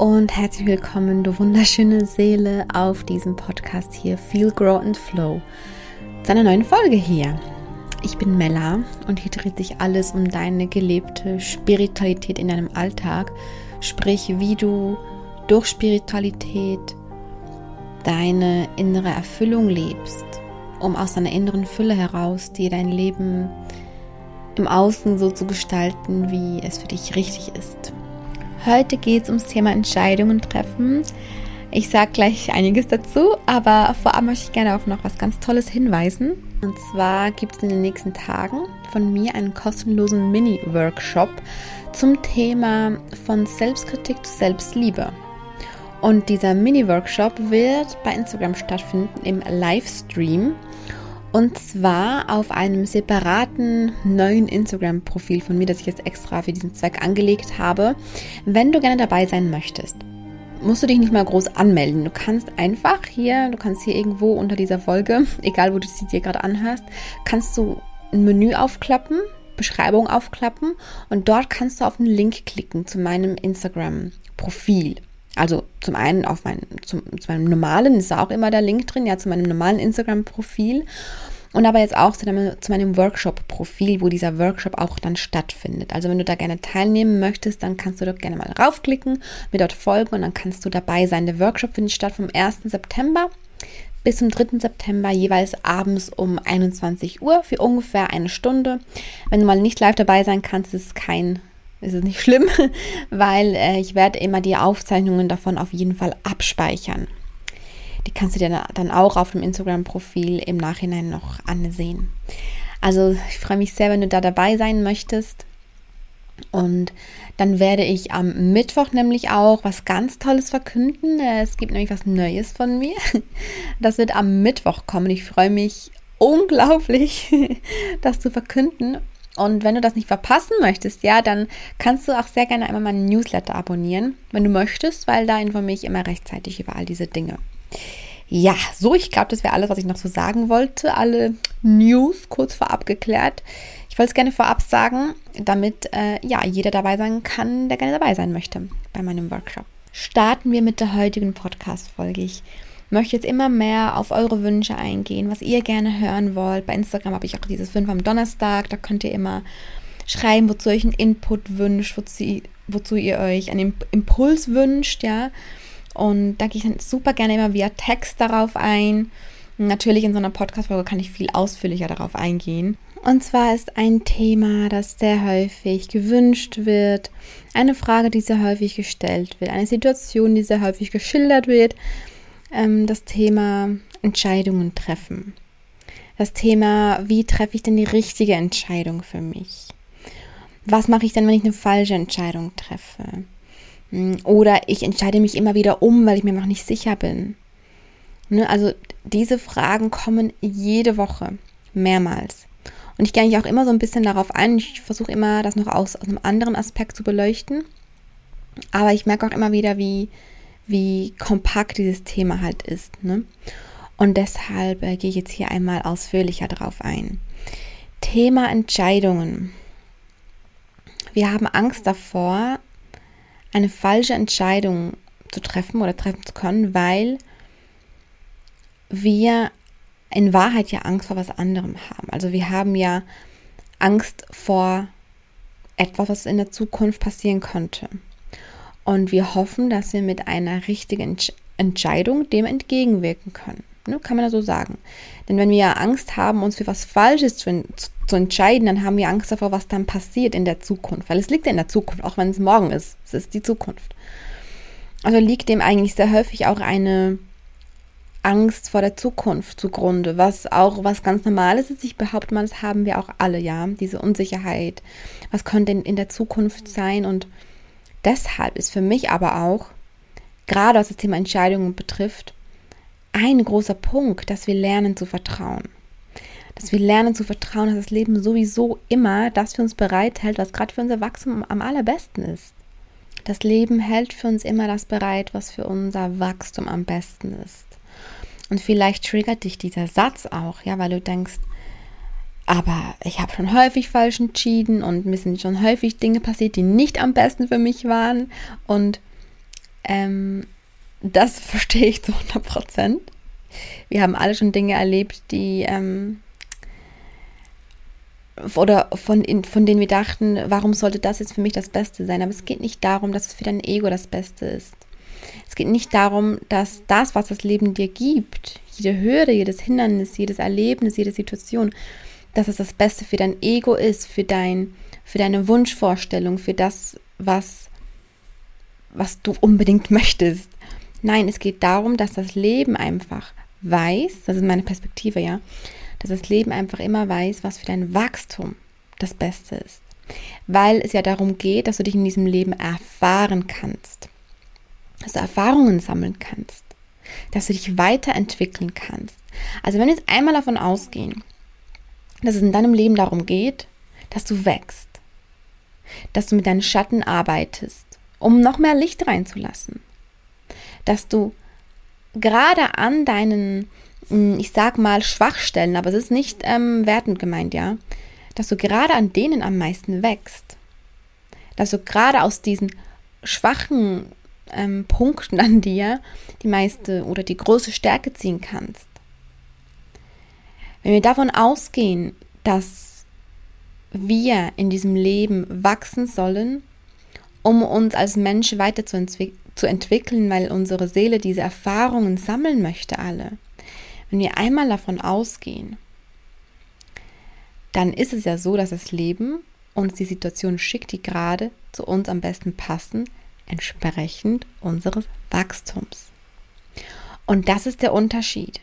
und herzlich willkommen, du wunderschöne Seele, auf diesem Podcast hier Feel, Grow and Flow. Zu einer neuen Folge hier. Ich bin Mella und hier dreht sich alles um deine gelebte Spiritualität in deinem Alltag. Sprich, wie du durch Spiritualität deine innere Erfüllung lebst, um aus deiner inneren Fülle heraus dir dein Leben im Außen so zu gestalten, wie es für dich richtig ist. Heute geht es ums Thema Entscheidungen treffen. Ich sage gleich einiges dazu, aber vorab möchte ich gerne auf noch was ganz Tolles hinweisen. Und zwar gibt es in den nächsten Tagen von mir einen kostenlosen Mini-Workshop zum Thema von Selbstkritik zu Selbstliebe. Und dieser Mini-Workshop wird bei Instagram stattfinden im Livestream. Und zwar auf einem separaten neuen Instagram-Profil von mir, das ich jetzt extra für diesen Zweck angelegt habe. Wenn du gerne dabei sein möchtest, musst du dich nicht mal groß anmelden. Du kannst einfach hier, du kannst hier irgendwo unter dieser Folge, egal wo du sie dir gerade anhörst, kannst du ein Menü aufklappen, Beschreibung aufklappen und dort kannst du auf den Link klicken zu meinem Instagram-Profil. Also zum einen auf mein, zum, zu meinem normalen, ist auch immer der Link drin, ja, zu meinem normalen Instagram-Profil. Und aber jetzt auch zu, deinem, zu meinem Workshop-Profil, wo dieser Workshop auch dann stattfindet. Also wenn du da gerne teilnehmen möchtest, dann kannst du dort gerne mal raufklicken, mir dort folgen und dann kannst du dabei sein. Der Workshop findet statt vom 1. September bis zum 3. September jeweils abends um 21 Uhr für ungefähr eine Stunde. Wenn du mal nicht live dabei sein kannst, ist es kein ist es nicht schlimm, weil äh, ich werde immer die Aufzeichnungen davon auf jeden Fall abspeichern. Die kannst du dir dann auch auf dem Instagram-Profil im Nachhinein noch ansehen. Also ich freue mich sehr, wenn du da dabei sein möchtest. Und dann werde ich am Mittwoch nämlich auch was ganz Tolles verkünden. Äh, es gibt nämlich was Neues von mir. Das wird am Mittwoch kommen. Ich freue mich unglaublich, das zu verkünden. Und wenn du das nicht verpassen möchtest, ja, dann kannst du auch sehr gerne einmal meinen Newsletter abonnieren, wenn du möchtest, weil da informiere ich immer rechtzeitig über all diese Dinge. Ja, so, ich glaube, das wäre alles, was ich noch so sagen wollte. Alle News kurz vorab geklärt. Ich wollte es gerne vorab sagen, damit äh, ja jeder dabei sein kann, der gerne dabei sein möchte bei meinem Workshop. Starten wir mit der heutigen Podcast-Folge. Ich möchte jetzt immer mehr auf eure Wünsche eingehen, was ihr gerne hören wollt. Bei Instagram habe ich auch dieses 5 am Donnerstag, da könnt ihr immer schreiben, wozu ihr euch einen Input wünscht, wozu, wozu ihr euch einen Impuls wünscht, ja. Und da gehe ich dann super gerne immer via Text darauf ein. Natürlich in so einer Podcast-Folge kann ich viel ausführlicher darauf eingehen. Und zwar ist ein Thema, das sehr häufig gewünscht wird, eine Frage, die sehr häufig gestellt wird, eine Situation, die sehr häufig geschildert wird, ähm, das Thema Entscheidungen treffen. Das Thema, wie treffe ich denn die richtige Entscheidung für mich? Was mache ich denn, wenn ich eine falsche Entscheidung treffe? Hm, oder ich entscheide mich immer wieder um, weil ich mir noch nicht sicher bin. Ne? Also diese Fragen kommen jede Woche, mehrmals. Und ich gehe eigentlich auch immer so ein bisschen darauf ein. Ich versuche immer, das noch aus, aus einem anderen Aspekt zu beleuchten. Aber ich merke auch immer wieder, wie, wie kompakt dieses Thema halt ist. Ne? Und deshalb äh, gehe ich jetzt hier einmal ausführlicher drauf ein. Thema Entscheidungen. Wir haben Angst davor, eine falsche Entscheidung zu treffen oder treffen zu können, weil wir in Wahrheit ja Angst vor was anderem haben. Also wir haben ja Angst vor etwas, was in der Zukunft passieren könnte. Und wir hoffen, dass wir mit einer richtigen Entscheidung dem entgegenwirken können. Ne, kann man ja so sagen. Denn wenn wir ja Angst haben, uns für was Falsches zu, zu, entscheiden, dann haben wir Angst davor, was dann passiert in der Zukunft. Weil es liegt ja in der Zukunft, auch wenn es morgen ist. Es ist die Zukunft. Also liegt dem eigentlich sehr häufig auch eine Angst vor der Zukunft zugrunde, was auch was ganz Normales ist. Ich behaupte mal, das haben wir auch alle, ja. Diese Unsicherheit. Was könnte denn in der Zukunft sein und Deshalb ist für mich aber auch, gerade was das Thema Entscheidungen betrifft, ein großer Punkt, dass wir lernen zu vertrauen. Dass wir lernen zu vertrauen, dass das Leben sowieso immer das für uns bereithält, was gerade für unser Wachstum am allerbesten ist. Das Leben hält für uns immer das bereit, was für unser Wachstum am besten ist. Und vielleicht triggert dich dieser Satz auch, ja, weil du denkst, aber ich habe schon häufig falsch entschieden und mir sind schon häufig Dinge passiert, die nicht am besten für mich waren. Und ähm, das verstehe ich zu 100 Prozent. Wir haben alle schon Dinge erlebt, die ähm, oder von, von denen wir dachten, warum sollte das jetzt für mich das Beste sein? Aber es geht nicht darum, dass es für dein Ego das Beste ist. Es geht nicht darum, dass das, was das Leben dir gibt, jede Hürde, jedes Hindernis, jedes Erlebnis, jede Situation, dass es das Beste für dein Ego ist, für, dein, für deine Wunschvorstellung, für das, was, was du unbedingt möchtest. Nein, es geht darum, dass das Leben einfach weiß, das ist meine Perspektive, ja, dass das Leben einfach immer weiß, was für dein Wachstum das Beste ist. Weil es ja darum geht, dass du dich in diesem Leben erfahren kannst, dass du Erfahrungen sammeln kannst, dass du dich weiterentwickeln kannst. Also wenn wir jetzt einmal davon ausgehen, dass es in deinem Leben darum geht, dass du wächst, dass du mit deinen Schatten arbeitest, um noch mehr Licht reinzulassen, dass du gerade an deinen, hm, ich sag mal, Schwachstellen, aber es ist nicht ähm, wertend gemeint, ja, dass du gerade an denen am meisten wächst, dass du gerade aus diesen schwachen ähm, Punkten an dir die meiste oder die große Stärke ziehen kannst. Wenn wir davon ausgehen, dass wir in diesem Leben wachsen sollen, um uns als Mensch weiterzuentwickeln, weil unsere Seele diese Erfahrungen sammeln möchte, alle. Wenn wir einmal davon ausgehen, dann ist es ja so, dass das Leben uns die Situation schickt, die gerade zu uns am besten passen, entsprechend unseres Wachstums. Und das ist der Unterschied.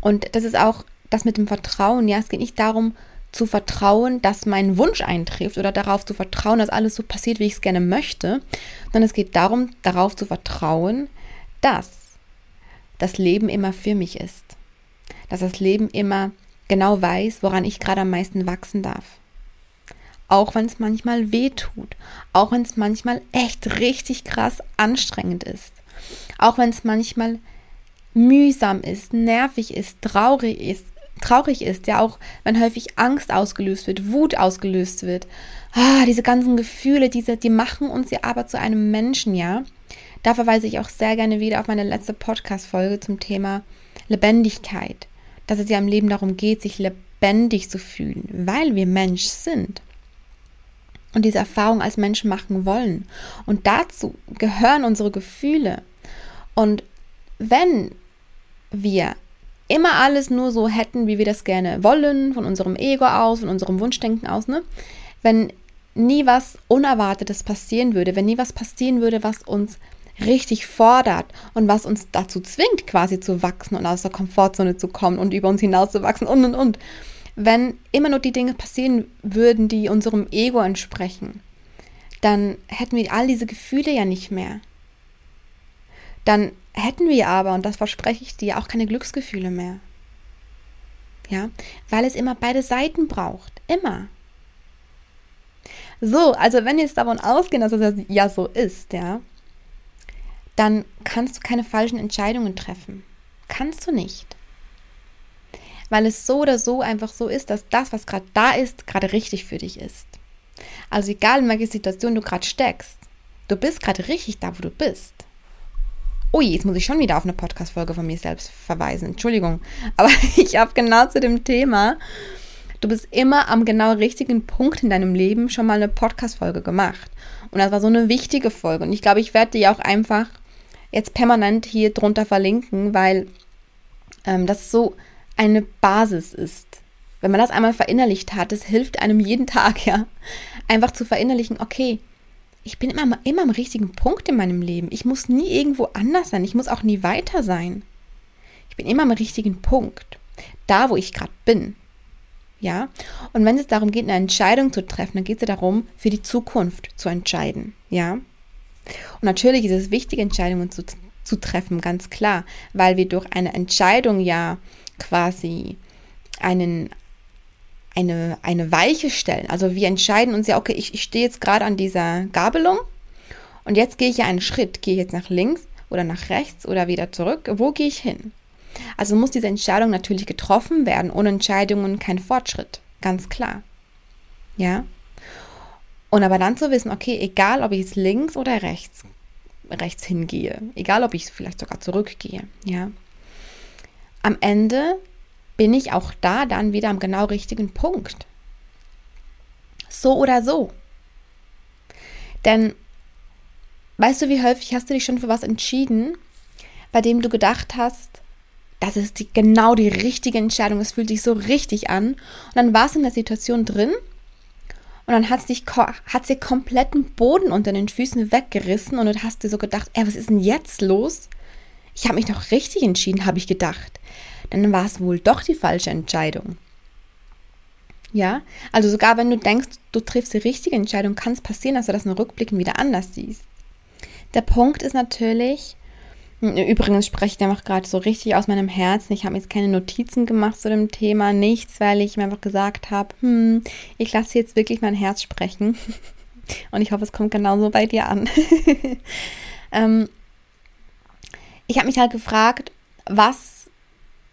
Und das ist auch das mit dem Vertrauen, ja, es geht nicht darum zu vertrauen, dass mein Wunsch eintrifft oder darauf zu vertrauen, dass alles so passiert, wie ich es gerne möchte, sondern es geht darum, darauf zu vertrauen, dass das Leben immer für mich ist. Dass das Leben immer genau weiß, woran ich gerade am meisten wachsen darf. Auch wenn es manchmal weh tut, auch wenn es manchmal echt richtig krass anstrengend ist, auch wenn es manchmal mühsam ist, nervig ist, traurig ist, traurig ist, ja auch wenn häufig Angst ausgelöst wird, Wut ausgelöst wird. Ah, diese ganzen Gefühle, diese, die machen uns ja aber zu einem Menschen, ja. Da verweise ich auch sehr gerne wieder auf meine letzte Podcast-Folge zum Thema Lebendigkeit. Dass es ja im Leben darum geht, sich lebendig zu fühlen, weil wir Mensch sind und diese Erfahrung als Menschen machen wollen. Und dazu gehören unsere Gefühle. Und wenn wir immer alles nur so hätten, wie wir das gerne wollen, von unserem Ego aus, von unserem Wunschdenken aus, ne? Wenn nie was Unerwartetes passieren würde, wenn nie was passieren würde, was uns richtig fordert und was uns dazu zwingt, quasi zu wachsen und aus der Komfortzone zu kommen und über uns hinaus zu wachsen und und und. Wenn immer nur die Dinge passieren würden, die unserem Ego entsprechen, dann hätten wir all diese Gefühle ja nicht mehr. Dann hätten wir aber, und das verspreche ich dir, auch keine Glücksgefühle mehr. Ja, weil es immer beide Seiten braucht. Immer. So, also wenn wir jetzt davon ausgehen, dass es ja so ist, ja, dann kannst du keine falschen Entscheidungen treffen. Kannst du nicht. Weil es so oder so einfach so ist, dass das, was gerade da ist, gerade richtig für dich ist. Also egal in welcher Situation du gerade steckst, du bist gerade richtig da, wo du bist. Oh je, jetzt muss ich schon wieder auf eine Podcast-Folge von mir selbst verweisen. Entschuldigung. Aber ich habe genau zu dem Thema, du bist immer am genau richtigen Punkt in deinem Leben schon mal eine Podcast-Folge gemacht. Und das war so eine wichtige Folge. Und ich glaube, ich werde die auch einfach jetzt permanent hier drunter verlinken, weil ähm, das so eine Basis ist. Wenn man das einmal verinnerlicht hat, es hilft einem jeden Tag, ja, einfach zu verinnerlichen, okay, ich bin immer, immer am richtigen Punkt in meinem Leben. Ich muss nie irgendwo anders sein. Ich muss auch nie weiter sein. Ich bin immer am richtigen Punkt. Da, wo ich gerade bin. Ja? Und wenn es darum geht, eine Entscheidung zu treffen, dann geht es ja darum, für die Zukunft zu entscheiden. Ja? Und natürlich ist es wichtig, Entscheidungen zu, zu treffen, ganz klar, weil wir durch eine Entscheidung ja quasi einen, eine, eine Weiche stellen. Also wir entscheiden uns ja, okay, ich, ich stehe jetzt gerade an dieser Gabelung und jetzt gehe ich ja einen Schritt. Gehe ich jetzt nach links oder nach rechts oder wieder zurück? Wo gehe ich hin? Also muss diese Entscheidung natürlich getroffen werden. Ohne Entscheidungen kein Fortschritt. Ganz klar. Ja? Und aber dann zu wissen, okay, egal ob ich jetzt links oder rechts rechts hingehe, egal ob ich vielleicht sogar zurückgehe, ja. Am Ende bin ich auch da dann wieder am genau richtigen Punkt. So oder so. Denn weißt du, wie häufig hast du dich schon für was entschieden, bei dem du gedacht hast, das ist die, genau die richtige Entscheidung, es fühlt sich so richtig an. Und dann warst du in der Situation drin und dann hat es hat sie kompletten Boden unter den Füßen weggerissen und du hast dir so gedacht, ey, was ist denn jetzt los? Ich habe mich doch richtig entschieden, habe ich gedacht. Dann war es wohl doch die falsche Entscheidung. Ja, also sogar wenn du denkst, du triffst die richtige Entscheidung, kann es passieren, dass du das in Rückblicken wieder anders siehst. Der Punkt ist natürlich, übrigens spreche ich einfach gerade so richtig aus meinem Herzen. Ich habe jetzt keine Notizen gemacht zu dem Thema, nichts, weil ich mir einfach gesagt habe, hm, ich lasse jetzt wirklich mein Herz sprechen. Und ich hoffe, es kommt genauso bei dir an. ähm, ich habe mich halt gefragt, was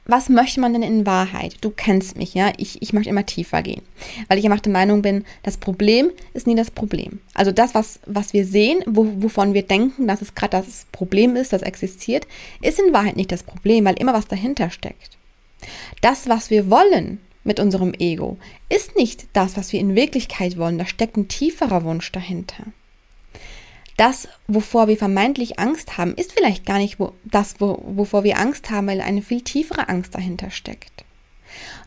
was möchte man denn in Wahrheit? Du kennst mich, ja. Ich, ich möchte immer tiefer gehen. Weil ich einfach der Meinung bin, das Problem ist nie das Problem. Also das, was, was wir sehen, wo, wovon wir denken, dass es gerade das Problem ist, das existiert, ist in Wahrheit nicht das Problem, weil immer was dahinter steckt. Das, was wir wollen mit unserem Ego, ist nicht das, was wir in Wirklichkeit wollen. Da steckt ein tieferer Wunsch dahinter das, wovor wir vermeintlich Angst haben, ist vielleicht gar nicht wo, das, wo, wovor wir Angst haben, weil eine viel tiefere Angst dahinter steckt.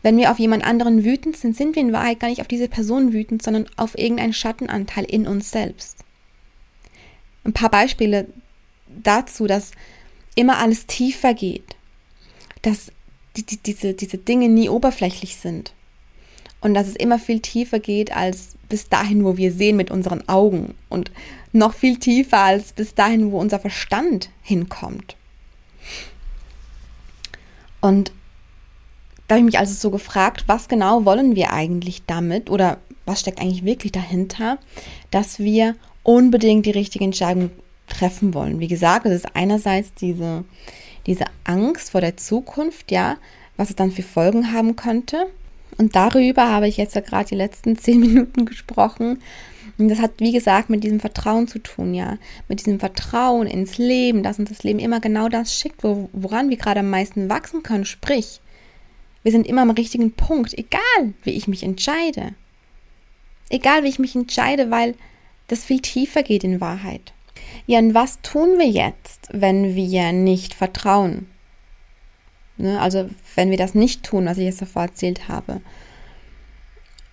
Wenn wir auf jemand anderen wütend sind, sind wir in Wahrheit gar nicht auf diese Person wütend, sondern auf irgendeinen Schattenanteil in uns selbst. Ein paar Beispiele dazu, dass immer alles tiefer geht, dass die, die, diese, diese Dinge nie oberflächlich sind und dass es immer viel tiefer geht als bis dahin, wo wir sehen mit unseren Augen und noch viel tiefer als bis dahin, wo unser Verstand hinkommt. Und da habe ich mich also so gefragt, was genau wollen wir eigentlich damit oder was steckt eigentlich wirklich dahinter, dass wir unbedingt die richtige Entscheidung treffen wollen. Wie gesagt, es ist einerseits diese, diese Angst vor der Zukunft, ja, was es dann für Folgen haben könnte. Und darüber habe ich jetzt ja gerade die letzten zehn Minuten gesprochen, und das hat, wie gesagt, mit diesem Vertrauen zu tun, ja. Mit diesem Vertrauen ins Leben, dass uns das Leben immer genau das schickt, wo, woran wir gerade am meisten wachsen können. Sprich, wir sind immer am richtigen Punkt, egal wie ich mich entscheide. Egal wie ich mich entscheide, weil das viel tiefer geht in Wahrheit. Ja, und was tun wir jetzt, wenn wir nicht vertrauen? Ne? Also, wenn wir das nicht tun, was ich jetzt davor erzählt habe,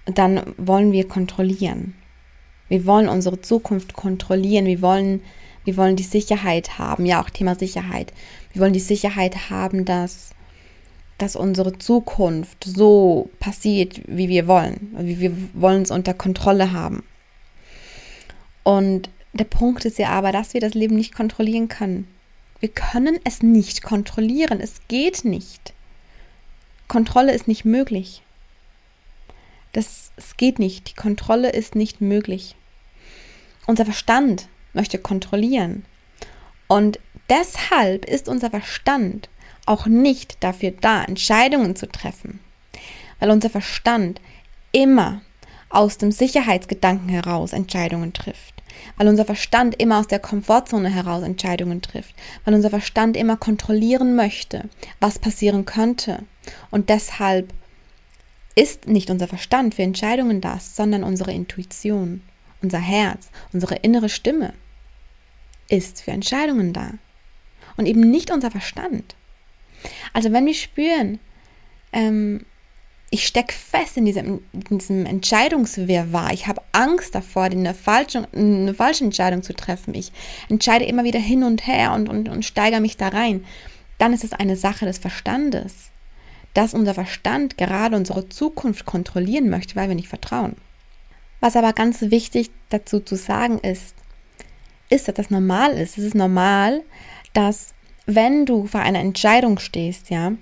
dann wollen wir kontrollieren. Wir wollen unsere Zukunft kontrollieren. Wir wollen, wir wollen die Sicherheit haben. Ja, auch Thema Sicherheit. Wir wollen die Sicherheit haben, dass, dass unsere Zukunft so passiert, wie wir wollen. Wir wollen es unter Kontrolle haben. Und der Punkt ist ja aber, dass wir das Leben nicht kontrollieren können. Wir können es nicht kontrollieren. Es geht nicht. Kontrolle ist nicht möglich. Das, es geht nicht. Die Kontrolle ist nicht möglich. Unser Verstand möchte kontrollieren. Und deshalb ist unser Verstand auch nicht dafür da, Entscheidungen zu treffen. Weil unser Verstand immer aus dem Sicherheitsgedanken heraus Entscheidungen trifft. Weil unser Verstand immer aus der Komfortzone heraus Entscheidungen trifft. Weil unser Verstand immer kontrollieren möchte, was passieren könnte. Und deshalb ist nicht unser Verstand für Entscheidungen da, sondern unsere Intuition, unser Herz, unsere innere Stimme ist für Entscheidungen da und eben nicht unser Verstand. Also wenn wir spüren, ähm, ich stecke fest in diesem, in diesem Entscheidungswirrwarr, ich habe Angst davor, eine falsche, eine falsche Entscheidung zu treffen, ich entscheide immer wieder hin und her und, und, und steigere mich da rein, dann ist es eine Sache des Verstandes dass unser Verstand gerade unsere Zukunft kontrollieren möchte, weil wir nicht vertrauen. Was aber ganz wichtig dazu zu sagen ist, ist, dass das normal ist. Es ist normal, dass wenn du vor einer Entscheidung stehst, ja,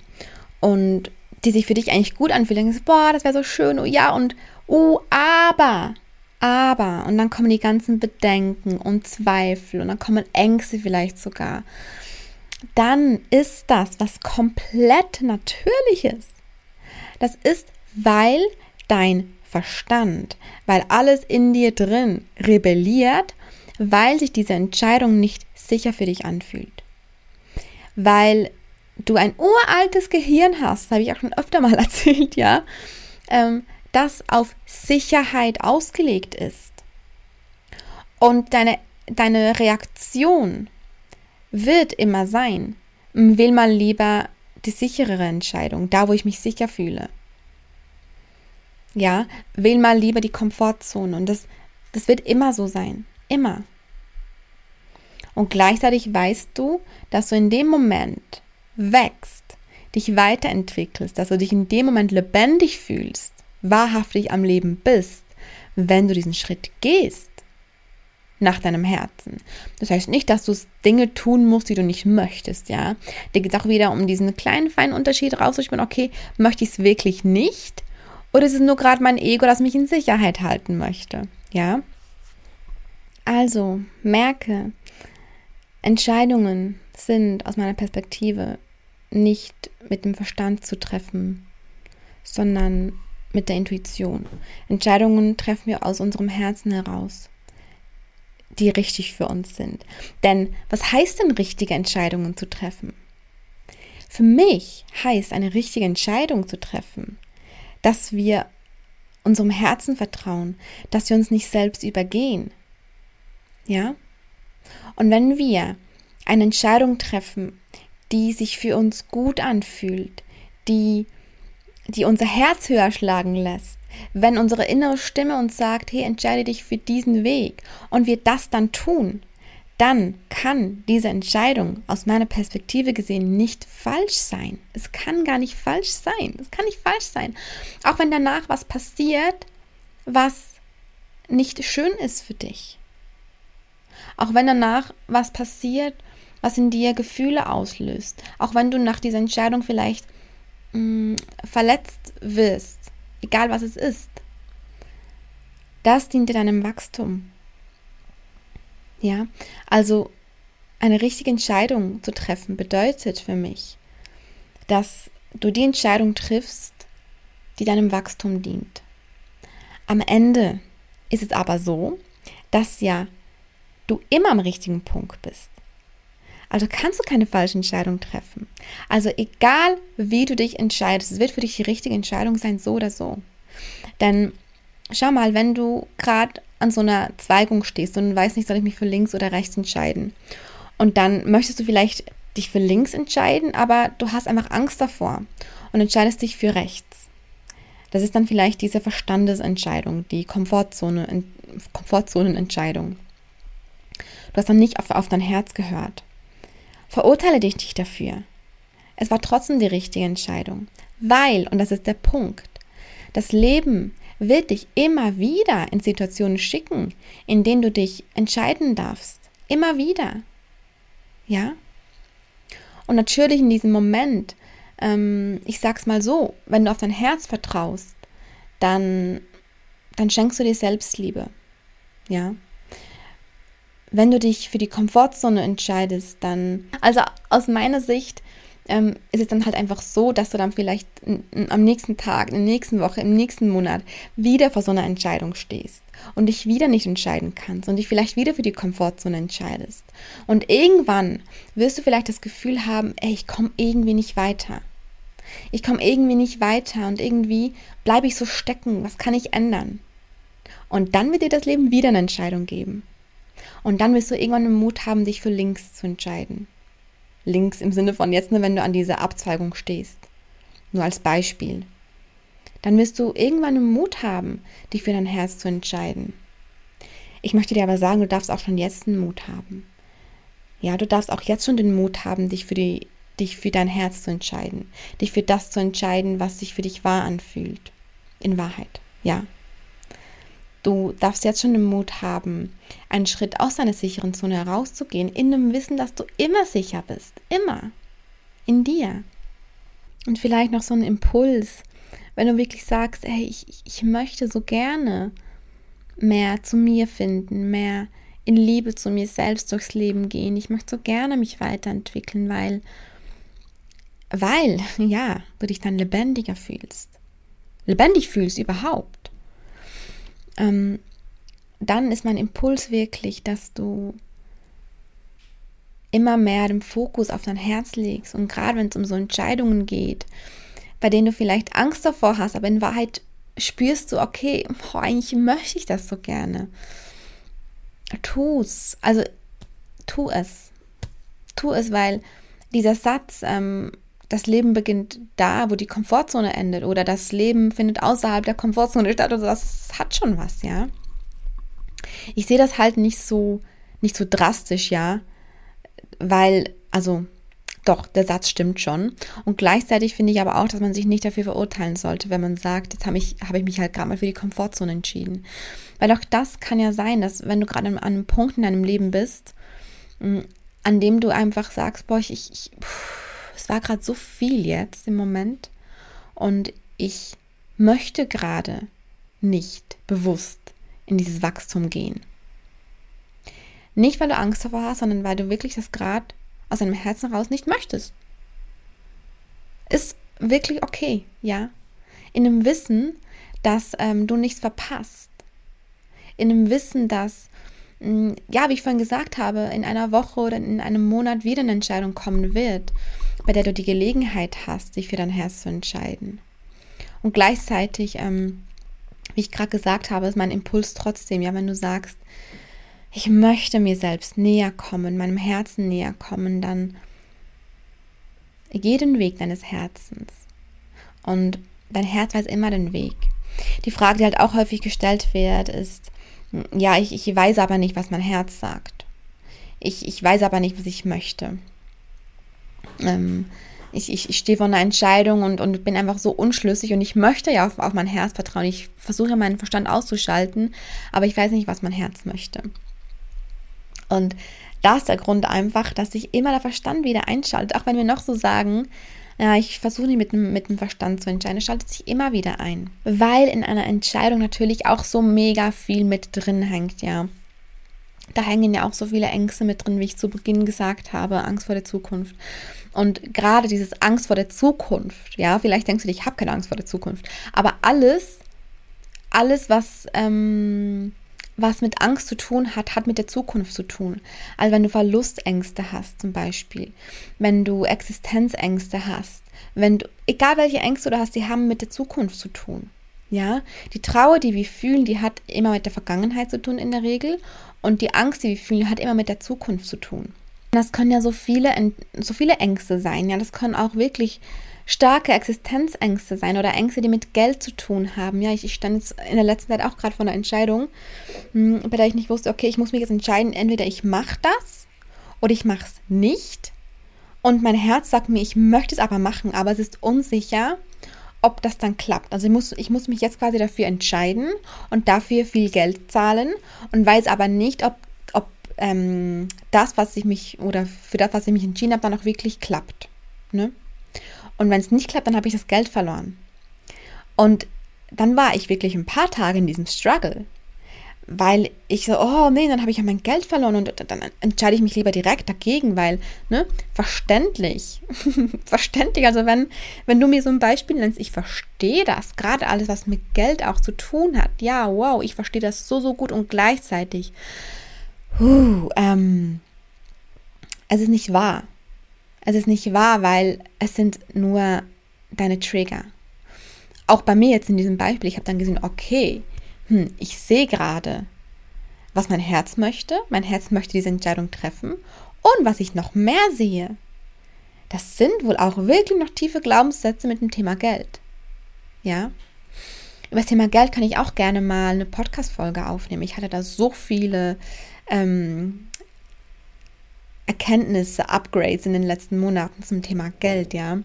und die sich für dich eigentlich gut anfühlt, denkst boah, das wäre so schön, oh ja, und oh, aber, aber, und dann kommen die ganzen Bedenken und Zweifel und dann kommen Ängste vielleicht sogar dann ist das was komplett Natürliches. Das ist, weil dein Verstand, weil alles in dir drin rebelliert, weil sich diese Entscheidung nicht sicher für dich anfühlt. Weil du ein uraltes Gehirn hast, habe ich auch schon öfter mal erzählt, ja, ähm, das auf Sicherheit ausgelegt ist. Und deine, deine Reaktion wird immer sein, will mal lieber die sicherere Entscheidung, da wo ich mich sicher fühle. Ja, wähl mal lieber die Komfortzone und das, das wird immer so sein. Immer. Und gleichzeitig weißt du, dass du in dem Moment wächst, dich weiterentwickelst, dass du dich in dem Moment lebendig fühlst, wahrhaftig am Leben bist, wenn du diesen Schritt gehst nach deinem Herzen. Das heißt nicht, dass du Dinge tun musst, die du nicht möchtest, ja. Da geht es auch wieder um diesen kleinen, feinen Unterschied raus. Ich bin, okay, möchte ich es wirklich nicht? Oder ist es nur gerade mein Ego, das mich in Sicherheit halten möchte? Ja? Also, merke, Entscheidungen sind aus meiner Perspektive nicht mit dem Verstand zu treffen, sondern mit der Intuition. Entscheidungen treffen wir aus unserem Herzen heraus, die richtig für uns sind. Denn was heißt denn richtige Entscheidungen zu treffen? Für mich heißt eine richtige Entscheidung zu treffen, dass wir unserem Herzen vertrauen, dass wir uns nicht selbst übergehen. Ja? Und wenn wir eine Entscheidung treffen, die sich für uns gut anfühlt, die, die unser Herz höher schlagen lässt, wenn unsere innere Stimme uns sagt, hey, entscheide dich für diesen Weg und wir das dann tun, dann kann diese Entscheidung aus meiner Perspektive gesehen nicht falsch sein. Es kann gar nicht falsch sein. Es kann nicht falsch sein. Auch wenn danach was passiert, was nicht schön ist für dich. Auch wenn danach was passiert, was in dir Gefühle auslöst. Auch wenn du nach dieser Entscheidung vielleicht mh, mm, verletzt wirst, egal was es ist. Das dient dir deinem Wachstum. Ja, also eine richtige Entscheidung zu treffen bedeutet für mich, dass du die Entscheidung triffst, die deinem Wachstum dient. Am Ende ist es aber so, dass ja du immer am richtigen Punkt bist. Also kannst du keine falsche Entscheidung treffen. Also egal, wie du dich entscheidest, es wird für dich die richtige Entscheidung sein, so oder so. Denn schau mal, wenn du gerade an so einer Zweigung stehst und weißt nicht, soll ich mich für links oder rechts entscheiden. Und dann möchtest du vielleicht dich für links entscheiden, aber du hast einfach Angst davor und entscheidest dich für rechts. Das ist dann vielleicht diese Verstandesentscheidung, die Komfortzone, Komfortzonenentscheidung. Du hast dann nicht auf, auf dein Herz gehört. Verurteile dich nicht dafür. Es war trotzdem die richtige Entscheidung, weil, und das ist der Punkt, das Leben wird dich immer wieder in Situationen schicken, in denen du dich entscheiden darfst. Immer wieder. Ja? Und natürlich in diesem Moment, ähm, ich sag's mal so, wenn du auf dein Herz vertraust, dann, dann schenkst du dir Selbstliebe. Ja? Wenn du dich für die Komfortzone entscheidest, dann, also aus meiner Sicht, ähm, ist es dann halt einfach so, dass du dann vielleicht am nächsten Tag, in der nächsten Woche, im nächsten Monat wieder vor so einer Entscheidung stehst und dich wieder nicht entscheiden kannst und dich vielleicht wieder für die Komfortzone entscheidest. Und irgendwann wirst du vielleicht das Gefühl haben, ey, ich komme irgendwie nicht weiter. Ich komme irgendwie nicht weiter und irgendwie bleibe ich so stecken. Was kann ich ändern? Und dann wird dir das Leben wieder eine Entscheidung geben. Und dann wirst du irgendwann den Mut haben, dich für links zu entscheiden links im Sinne von jetzt, nur wenn du an dieser Abzweigung stehst. Nur als Beispiel. Dann wirst du irgendwann einen Mut haben, dich für dein Herz zu entscheiden. Ich möchte dir aber sagen, du darfst auch schon jetzt einen Mut haben. Ja, du darfst auch jetzt schon den Mut haben, dich für, die, dich für dein Herz zu entscheiden. Dich für das zu entscheiden, was sich für dich wahr anfühlt. In Wahrheit. Ja, Du darfst jetzt schon den Mut haben, einen Schritt aus deiner sicheren Zone herauszugehen, in dem Wissen, dass du immer sicher bist. Immer. In dir. Und vielleicht noch so ein Impuls, wenn du wirklich sagst, hey, ich, ich möchte so gerne mehr zu mir finden, mehr in Liebe zu mir selbst durchs Leben gehen. Ich möchte so gerne mich weiterentwickeln, weil, weil, ja, du dich dann lebendiger fühlst. Lebendig fühlst überhaupt ähm, dann ist mein Impuls wirklich, dass du immer mehr den Fokus auf dein Herz legst. Und gerade wenn es um so Entscheidungen geht, bei denen du vielleicht Angst davor hast, aber in Wahrheit spürst du, okay, boah, eigentlich möchte ich das so gerne. Tu es. Also tu es. Tu es, weil dieser Satz, ähm, das Leben beginnt da, wo die Komfortzone endet oder das Leben findet außerhalb der Komfortzone statt, also das hat schon was, ja. Ich sehe das halt nicht so, nicht so drastisch, ja, weil, also doch, der Satz stimmt schon. Und gleichzeitig finde ich aber auch, dass man sich nicht dafür verurteilen sollte, wenn man sagt, jetzt habe ich, habe ich mich halt gerade mal für die Komfortzone entschieden. Weil auch das kann ja sein, dass wenn du gerade an einem Punkt in deinem Leben bist, mm, an dem du einfach sagst, boah, ich, ich es war gerade so viel jetzt im Moment und ich möchte gerade nicht bewusst in dieses Wachstum gehen. Nicht, weil du Angst davor hast, sondern weil du wirklich das gerade aus deinem Herzen raus nicht möchtest. Ist wirklich okay, ja. In dem Wissen, dass ähm, du nichts verpasst. In dem Wissen, dass, mh, mm, ja, wie ich vorhin gesagt habe, in einer Woche oder in einem Monat wieder eine Entscheidung kommen wird, bei der du die Gelegenheit hast, dich für dein Herz zu entscheiden. Und gleichzeitig, ähm, wie ich gerade gesagt habe, ist mein Impuls trotzdem, ja, wenn du sagst, ich möchte mir selbst näher kommen, meinem Herzen näher kommen, dann geh den Weg deines Herzens. Und dein Herz weiß immer den Weg. Die Frage, die halt auch häufig gestellt wird, ist, ja, ich, ich weiß aber nicht, was mein Herz sagt. Ich, ich weiß aber nicht, was ich möchte. Ähm, ich, ich, ich stehe vor einer Entscheidung und, und bin einfach so unschlüssig und ich möchte ja auf, auf mein Herz vertrauen. Ich versuche meinen Verstand auszuschalten, aber ich weiß nicht, was mein Herz möchte. Und da ist der Grund einfach, dass sich immer der Verstand wieder einschaltet. Auch wenn wir noch so sagen, ja, ich versuche nicht mit dem, mit dem Verstand zu entscheiden, es schaltet sich immer wieder ein. Weil in einer Entscheidung natürlich auch so mega viel mit drin hängt, ja. Da hängen ja auch so viele Ängste mit drin, wie ich zu Beginn gesagt habe, Angst vor der Zukunft. Und gerade dieses Angst vor der Zukunft, ja, vielleicht denkst du dir, ich habe keine Angst vor der Zukunft, aber alles, alles, was ähm, was mit Angst zu tun hat, hat mit der Zukunft zu tun. Also wenn du Verlustängste hast zum Beispiel, wenn du Existenzängste hast, wenn du, egal welche Ängste du hast, die haben mit der Zukunft zu tun. Ja, die Trauer, die wir fühlen, die hat immer mit der Vergangenheit zu tun in der Regel und die Angst, die wir fühlen, hat immer mit der Zukunft zu tun. Das können ja so viele, so viele Ängste sein. Ja, das können auch wirklich starke Existenzängste sein oder Ängste, die mit Geld zu tun haben. Ja, ich, ich stand jetzt in der letzten Zeit auch gerade vor einer Entscheidung, hm, bei der ich nicht wusste, okay, ich muss mich jetzt entscheiden, entweder ich mache das oder ich mache es nicht. Und mein Herz sagt mir, ich möchte es aber machen, aber es ist unsicher, ob das dann klappt. Also ich muss, ich muss mich jetzt quasi dafür entscheiden und dafür viel Geld zahlen und weiß aber nicht, ob, ob ähm, das, was ich mich oder für das, was ich mich entschieden habe, dann auch wirklich klappt. Ne? Und wenn es nicht klappt, dann habe ich das Geld verloren. Und dann war ich wirklich ein paar Tage in diesem Struggle, weil ich so, oh nee, dann habe ich ja mein Geld verloren und dann entscheide ich mich lieber direkt dagegen, weil, ne, verständlich, verständlich, also wenn, wenn du mir so ein Beispiel nennst, ich verstehe das, gerade alles, was mit Geld auch zu tun hat, ja, wow, ich verstehe das so, so gut und gleichzeitig, huh, ähm, es ist nicht wahr. Es ist nicht wahr, weil es sind nur deine Trigger. Auch bei mir jetzt in diesem Beispiel, ich habe dann gesehen, okay, hm, ich sehe gerade, was mein Herz möchte. Mein Herz möchte diese Entscheidung treffen. Und was ich noch mehr sehe, das sind wohl auch wirklich noch tiefe Glaubenssätze mit dem Thema Geld. Ja? Über das Thema Geld kann ich auch gerne mal eine Podcast-Folge aufnehmen. Ich hatte da so viele ähm, Erkenntnisse, Upgrades in den letzten Monaten zum Thema Geld, ja.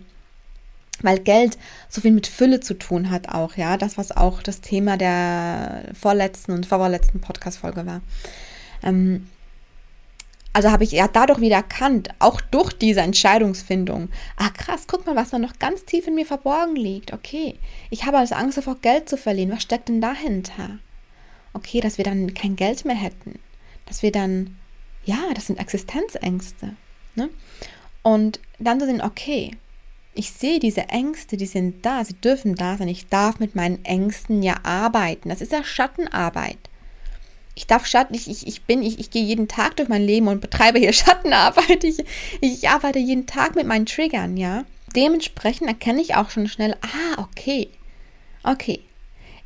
Weil Geld so viel mit Fülle zu tun hat auch, ja. Das, was auch das Thema der vorletzten und vorvorletzten Podcast-Folge war. Ähm, also habe ich ja dadurch wieder erkannt, auch durch diese Entscheidungsfindung, ah krass, guck mal, was da noch ganz tief in mir verborgen liegt. Okay, ich habe also Angst davor, Geld zu verlieren. Was steckt denn dahinter? Okay, dass wir dann kein Geld mehr hätten. Dass wir dann ja, das sind Existenzängste. Ne? Und dann zu sehen, okay, ich sehe diese Ängste, die sind da, sie dürfen da sein. Ich darf mit meinen Ängsten ja arbeiten. Das ist ja Schattenarbeit. Ich darf Schatten, ich, ich, ich bin, ich, ich gehe jeden Tag durch mein Leben und betreibe hier Schattenarbeit. Ich, ich arbeite jeden Tag mit meinen Triggern, ja. Dementsprechend erkenne ich auch schon schnell, ah, okay, okay.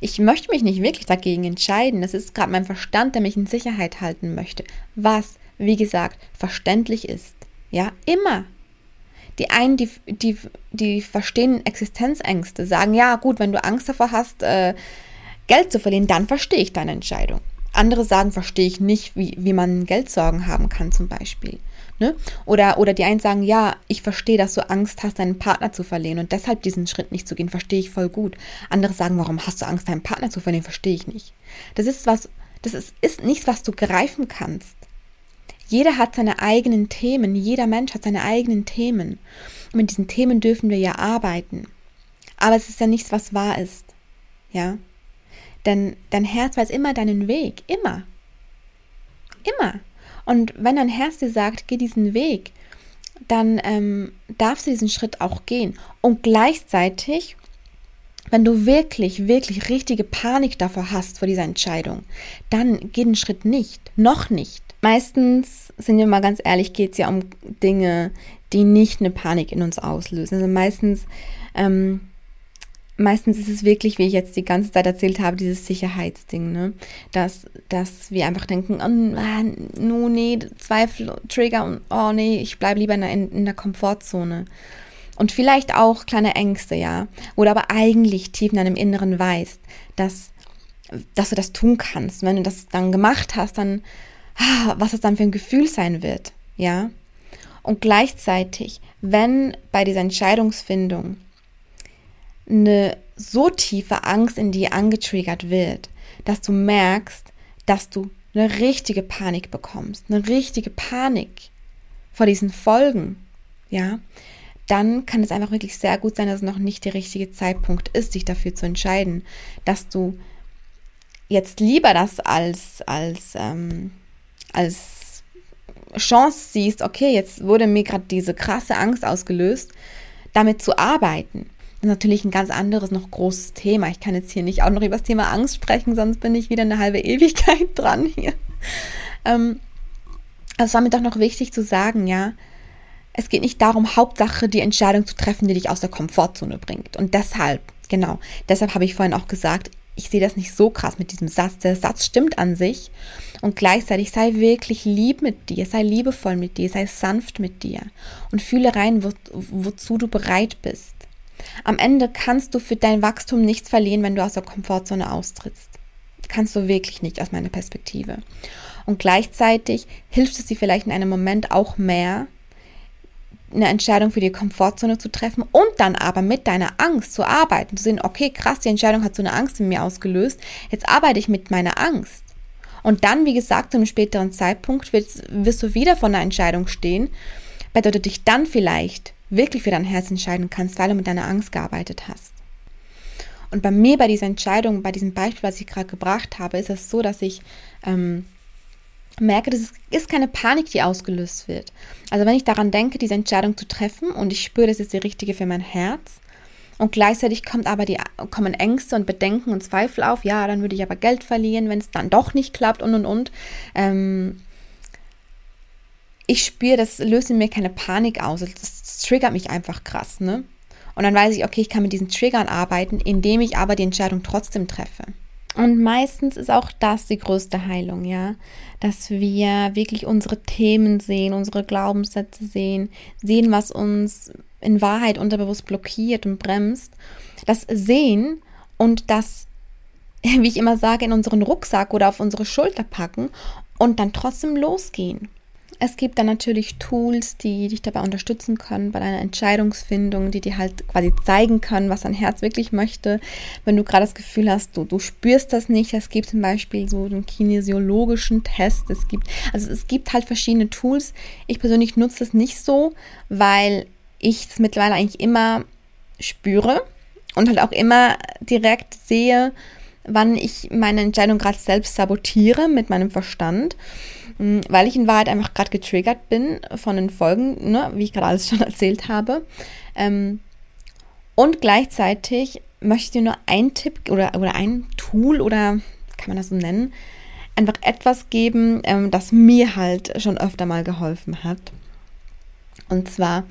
Ich möchte mich nicht wirklich dagegen entscheiden. Das ist gerade mein Verstand, der mich in Sicherheit halten möchte. Was, wie gesagt, verständlich ist. Ja, immer. Die einen, die, die, die verstehen Existenzängste, sagen, ja gut, wenn du Angst davor hast, äh, Geld zu verlieren, dann verstehe ich deine Entscheidung. Andere sagen, verstehe ich nicht, wie, wie man Geldsorgen haben kann zum Beispiel. Ne? Oder, oder die einen sagen, ja, ich verstehe, dass du Angst hast, deinen Partner zu verlieren und deshalb diesen Schritt nicht zu gehen, verstehe ich voll gut. Andere sagen, warum hast du Angst, deinen Partner zu verlieren, verstehe ich nicht. Das ist was, das ist, ist nichts, was du greifen kannst. Jeder hat seine eigenen Themen, jeder Mensch hat seine eigenen Themen. Und mit diesen Themen dürfen wir ja arbeiten. Aber es ist ja nichts, was wahr ist. Ja? Denn dein Herz weiß immer deinen Weg. Immer. Immer. Und wenn dein Herz dir sagt, geh diesen Weg, dann ähm, darfst du diesen Schritt auch gehen. Und gleichzeitig, wenn du wirklich, wirklich richtige Panik davor hast, vor dieser Entscheidung, dann geh den Schritt nicht. Noch nicht. Meistens, sind wir mal ganz ehrlich, geht es ja um Dinge, die nicht eine Panik in uns auslösen. Also meistens ähm, meistens ist es wirklich, wie ich jetzt die ganze Zeit erzählt habe, dieses Sicherheitsding, ne? Dass, dass wir einfach denken, oh, ah, no, nee, Zweifel, Trigger und oh nee, ich bleibe lieber in, in, in der Komfortzone. Und vielleicht auch kleine Ängste, ja. Oder aber eigentlich tief in deinem Inneren weißt, dass, dass du das tun kannst. wenn du das dann gemacht hast, dann, ah, was es dann für ein Gefühl sein wird, ja. Und gleichzeitig, wenn bei dieser Entscheidungsfindung eine so tiefe Angst in dir angetriggert wird, dass du merkst, dass du eine richtige Panik bekommst, eine richtige Panik vor diesen Folgen, ja, dann kann es einfach wirklich sehr gut sein, dass es noch nicht der richtige Zeitpunkt ist, sich dafür zu entscheiden, dass du jetzt lieber das als, als, ähm, als Chance siehst, okay, jetzt wurde mir gerade diese krasse Angst ausgelöst, damit zu arbeiten natürlich ein ganz anderes, noch großes Thema. Ich kann jetzt hier nicht auch noch über das Thema Angst sprechen, sonst bin ich wieder eine halbe Ewigkeit dran hier. Ähm, also es war mir doch noch wichtig zu sagen, ja, es geht nicht darum, Hauptsache die Entscheidung zu treffen, die dich aus der Komfortzone bringt. Und deshalb, genau, deshalb habe ich vorhin auch gesagt, ich sehe das nicht so krass mit diesem Satz. Der Satz stimmt an sich und gleichzeitig sei wirklich lieb mit dir, sei liebevoll mit dir, sei sanft mit dir und fühle rein, wo, wozu du bereit bist. Am Ende kannst du für dein Wachstum nichts verlieren, wenn du aus der Komfortzone austrittst. Kannst du wirklich nicht aus meiner Perspektive. Und gleichzeitig hilft es dir vielleicht in einem Moment auch mehr, eine Entscheidung für die Komfortzone zu treffen und dann aber mit deiner Angst zu arbeiten, zu sehen, okay, krass, die Entscheidung hat so eine Angst in mir ausgelöst, jetzt arbeite ich mit meiner Angst. Und dann, wie gesagt, zu einem späteren Zeitpunkt wirst, wirst du wieder vor einer Entscheidung stehen, bei der du dich dann vielleicht wirklich für dein Herz entscheiden kannst, weil du mit deiner Angst gearbeitet hast. Und bei mir, bei dieser Entscheidung, bei diesem Beispiel, was ich gerade gebracht habe, ist es so, dass ich ähm, merke, dass es ist keine Panik, die ausgelöst wird. Also wenn ich daran denke, diese Entscheidung zu treffen und ich spüre, das ist die richtige für mein Herz, und gleichzeitig kommt aber die, kommen Ängste und Bedenken und Zweifel auf, ja, dann würde ich aber Geld verlieren, wenn es dann doch nicht klappt und und und. Ähm, ich spüre, das löst in mir keine Panik aus. Das triggert mich einfach krass, ne? Und dann weiß ich, okay, ich kann mit diesen Triggern arbeiten, indem ich aber die Entscheidung trotzdem treffe. Und meistens ist auch das die größte Heilung, ja, dass wir wirklich unsere Themen sehen, unsere Glaubenssätze sehen, sehen, was uns in Wahrheit unterbewusst blockiert und bremst, das sehen und das, wie ich immer sage, in unseren Rucksack oder auf unsere Schulter packen und dann trotzdem losgehen. Es gibt dann natürlich Tools, die dich dabei unterstützen können bei deiner Entscheidungsfindung, die dir halt quasi zeigen können, was dein Herz wirklich möchte. Wenn du gerade das Gefühl hast, du, du spürst das nicht, es gibt zum Beispiel so einen kinesiologischen Test. Es gibt, also es gibt halt verschiedene Tools. Ich persönlich nutze es nicht so, weil ich es mittlerweile eigentlich immer spüre und halt auch immer direkt sehe, wann ich meine Entscheidung gerade selbst sabotiere mit meinem Verstand. Mm, weil ich in Wahrheit einfach gerade getriggert bin von den Folgen, ne, wie ich gerade alles schon erzählt habe. Ähm, und gleichzeitig möchte ich dir nur ein Tipp oder, oder ein Tool oder kann man das so nennen, einfach etwas geben, ähm, das mir halt schon öfter mal geholfen hat. Und zwar,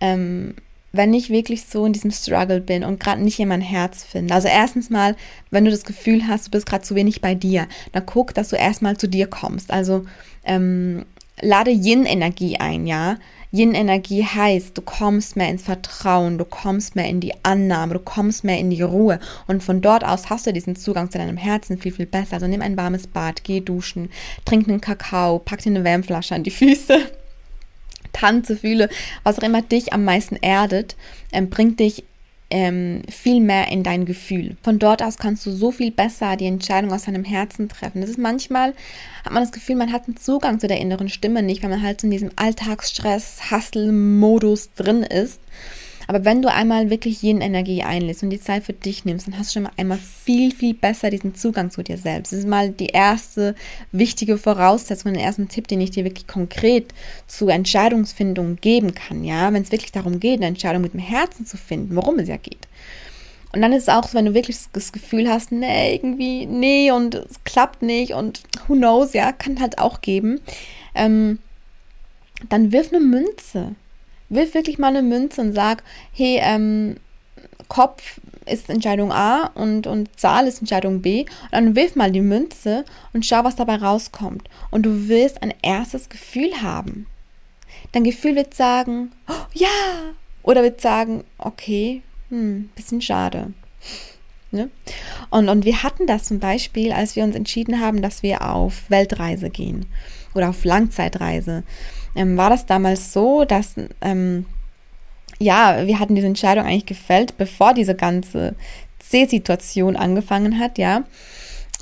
ähm, wenn ich wirklich so in diesem Struggle bin und gerade nicht in mein Herz finde. Also erstens mal, wenn du das Gefühl hast, du bist gerade zu wenig bei dir, dann guck, dass du erstmal zu dir kommst. Also ähm, lade Yin-Energie ein, ja. Yin-Energie heißt, du kommst mehr ins Vertrauen, du kommst mehr in die Annahme, du kommst mehr in die Ruhe. Und von dort aus hast du diesen Zugang zu deinem Herzen viel, viel besser. Also nimm ein warmes Bad, geh duschen, trink einen Kakao, pack dir eine Wärmflasche an die Füße. Tanze, fühle, was auch immer dich am meisten erdet, ähm, bringt dich ähm, viel mehr in dein Gefühl. Von dort aus kannst du so viel besser die Entscheidung aus deinem Herzen treffen. Das ist manchmal, hat man das Gefühl, man hat einen Zugang zu der inneren Stimme nicht, weil man halt so in diesem Alltagsstress, Hustle-Modus drin ist. Aber wenn du einmal wirklich jene Energie einlässt und die Zeit für dich nimmst, dann hast du schon mal einmal viel, viel besser diesen Zugang zu dir selbst. Das ist mal die erste wichtige Voraussetzung, den ersten Tipp, den ich dir wirklich konkret zur Entscheidungsfindung geben kann. Ja, wenn es wirklich darum geht, eine Entscheidung mit dem Herzen zu finden, worum es ja geht. Und dann ist es auch so, wenn du wirklich das Gefühl hast, nee, irgendwie, nee, und es klappt nicht und who knows, ja, kann halt auch geben. Ähm, dann wirf eine Münze wirf wirklich mal eine Münze und sag, hey, ähm, Kopf ist Entscheidung A und, und Zahl ist Entscheidung B. Und dann wirf mal die Münze und schau, was dabei rauskommt. Und du wirst ein erstes Gefühl haben. Dein Gefühl wird sagen, oh, ja, oder wird sagen, okay, hm, bisschen schade. Ne? Und, und wir hatten das zum Beispiel, als wir uns entschieden haben, dass wir auf Weltreise gehen oder auf Langzeitreise ähm, war das damals so, dass ähm, ja, wir hatten diese Entscheidung eigentlich gefällt, bevor diese ganze C-Situation angefangen hat, ja.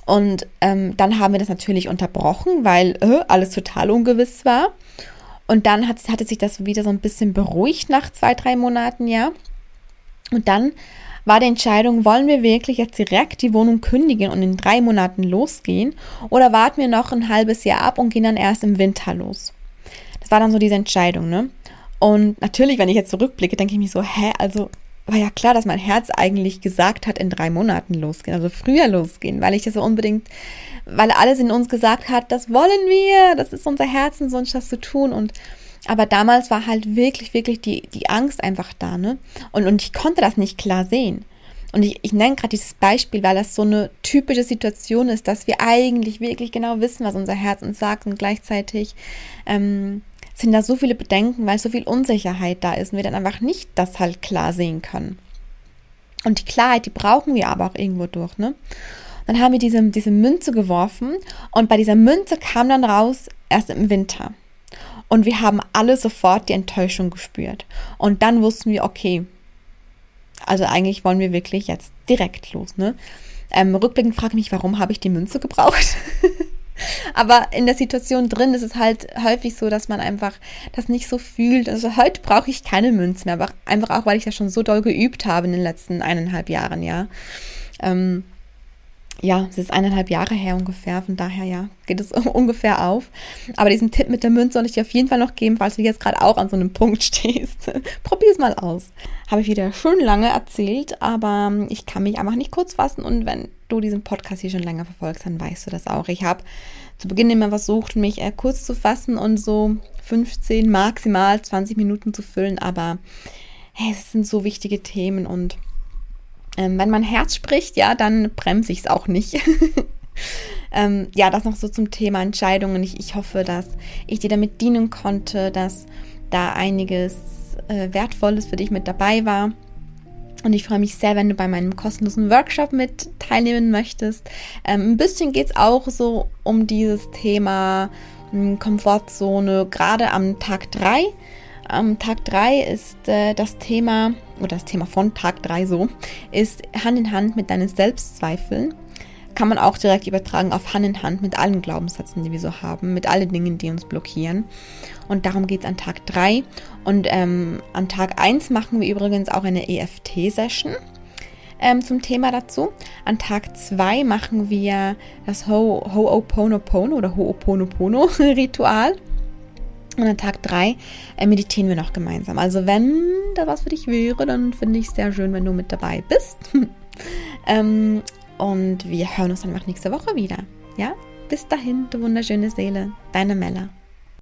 Und ähm, dann haben wir das natürlich unterbrochen, weil äh, alles total ungewiss war. Und dann hat, hatte sich das wieder so ein bisschen beruhigt nach zwei, drei Monaten, ja. Und dann war die Entscheidung, wollen wir wirklich jetzt direkt die Wohnung kündigen und in drei Monaten losgehen oder warten wir noch ein halbes Jahr ab und gehen dann erst im Winter los? Das war dann so diese Entscheidung, ne? Und natürlich, wenn ich jetzt zurückblicke, denke ich mich so, hä, also war ja klar, dass mein Herz eigentlich gesagt hat, in drei Monaten losgehen, also früher losgehen, weil ich das so unbedingt, weil alles in uns gesagt hat, das wollen wir, das ist unser Herzenswunsch, das zu tun und aber damals war halt wirklich, wirklich die, die Angst einfach da, ne? Und, und ich konnte das nicht klar sehen. Und ich, ich nenne gerade dieses Beispiel, weil das so eine typische Situation ist, dass wir eigentlich wirklich genau wissen, was unser Herz uns sagt und gleichzeitig ähm, sind da so viele Bedenken, weil so viel Unsicherheit da ist und wir dann einfach nicht das halt klar sehen können. Und die Klarheit, die brauchen wir aber auch irgendwo durch, ne? Dann haben wir diese, diese Münze geworfen und bei dieser Münze kam dann raus, erst im Winter. Und wir haben alle sofort die Enttäuschung gespürt. Und dann wussten wir, okay, also eigentlich wollen wir wirklich jetzt direkt los, ne? Ähm, rückblickend frage ich mich, warum habe ich die Münze gebraucht? Aber in der Situation drin ist es halt häufig so, dass man einfach das nicht so fühlt. Also heute brauche ich keine Münzen mehr, aber einfach auch, weil ich das schon so doll geübt habe in den letzten eineinhalb Jahren, ja. Ähm, ja, es ist eineinhalb Jahre her ungefähr, von daher ja, geht es ungefähr auf. Aber diesen Tipp mit der Münze soll ich dir auf jeden Fall noch geben, falls du jetzt gerade auch an so einem Punkt stehst. Probier es mal aus. Habe ich wieder schön lange erzählt, aber ich kann mich einfach nicht kurz fassen und wenn du diesen Podcast hier schon länger verfolgst, dann weißt du das auch. Ich habe zu Beginn immer versucht, mich äh, kurz zu fassen und so 15, maximal 20 Minuten zu füllen, aber hey, es sind so wichtige Themen und ähm, wenn mein Herz spricht, ja, dann bremse ich es auch nicht. ähm, ja, das noch so zum Thema Entscheidungen. Ich, ich hoffe, dass ich dir damit dienen konnte, dass da einiges äh, Wertvolles für dich mit dabei war. Und ich freue mich sehr, wenn du bei meinem kostenlosen Workshop mit teilnehmen möchtest. Ähm, ein bisschen geht es auch so um dieses Thema hm, Komfortzone, gerade am Tag 3. Am Tag 3 ist äh, das Thema, oder das Thema von Tag 3 so, ist Hand in Hand mit deinen Selbstzweifeln. Kann man auch direkt übertragen auf Hand in Hand mit allen Glaubenssätzen, die wir so haben, mit allen Dingen, die uns blockieren. Und darum geht es an Tag 3. Und ähm, an Tag 1 machen wir übrigens auch eine EFT-Session. Ähm, zum Thema dazu. An Tag 2 machen wir das Ho oder Ho'oponopono-Ritual. Und an Tag 3 äh, meditieren wir noch gemeinsam. Also wenn da was für dich wäre, dann finde ich es sehr schön, wenn du mit dabei bist. ähm, und wir hören uns dann einfach nächste Woche wieder. Ja? Bis dahin, du wunderschöne Seele, deine Mella.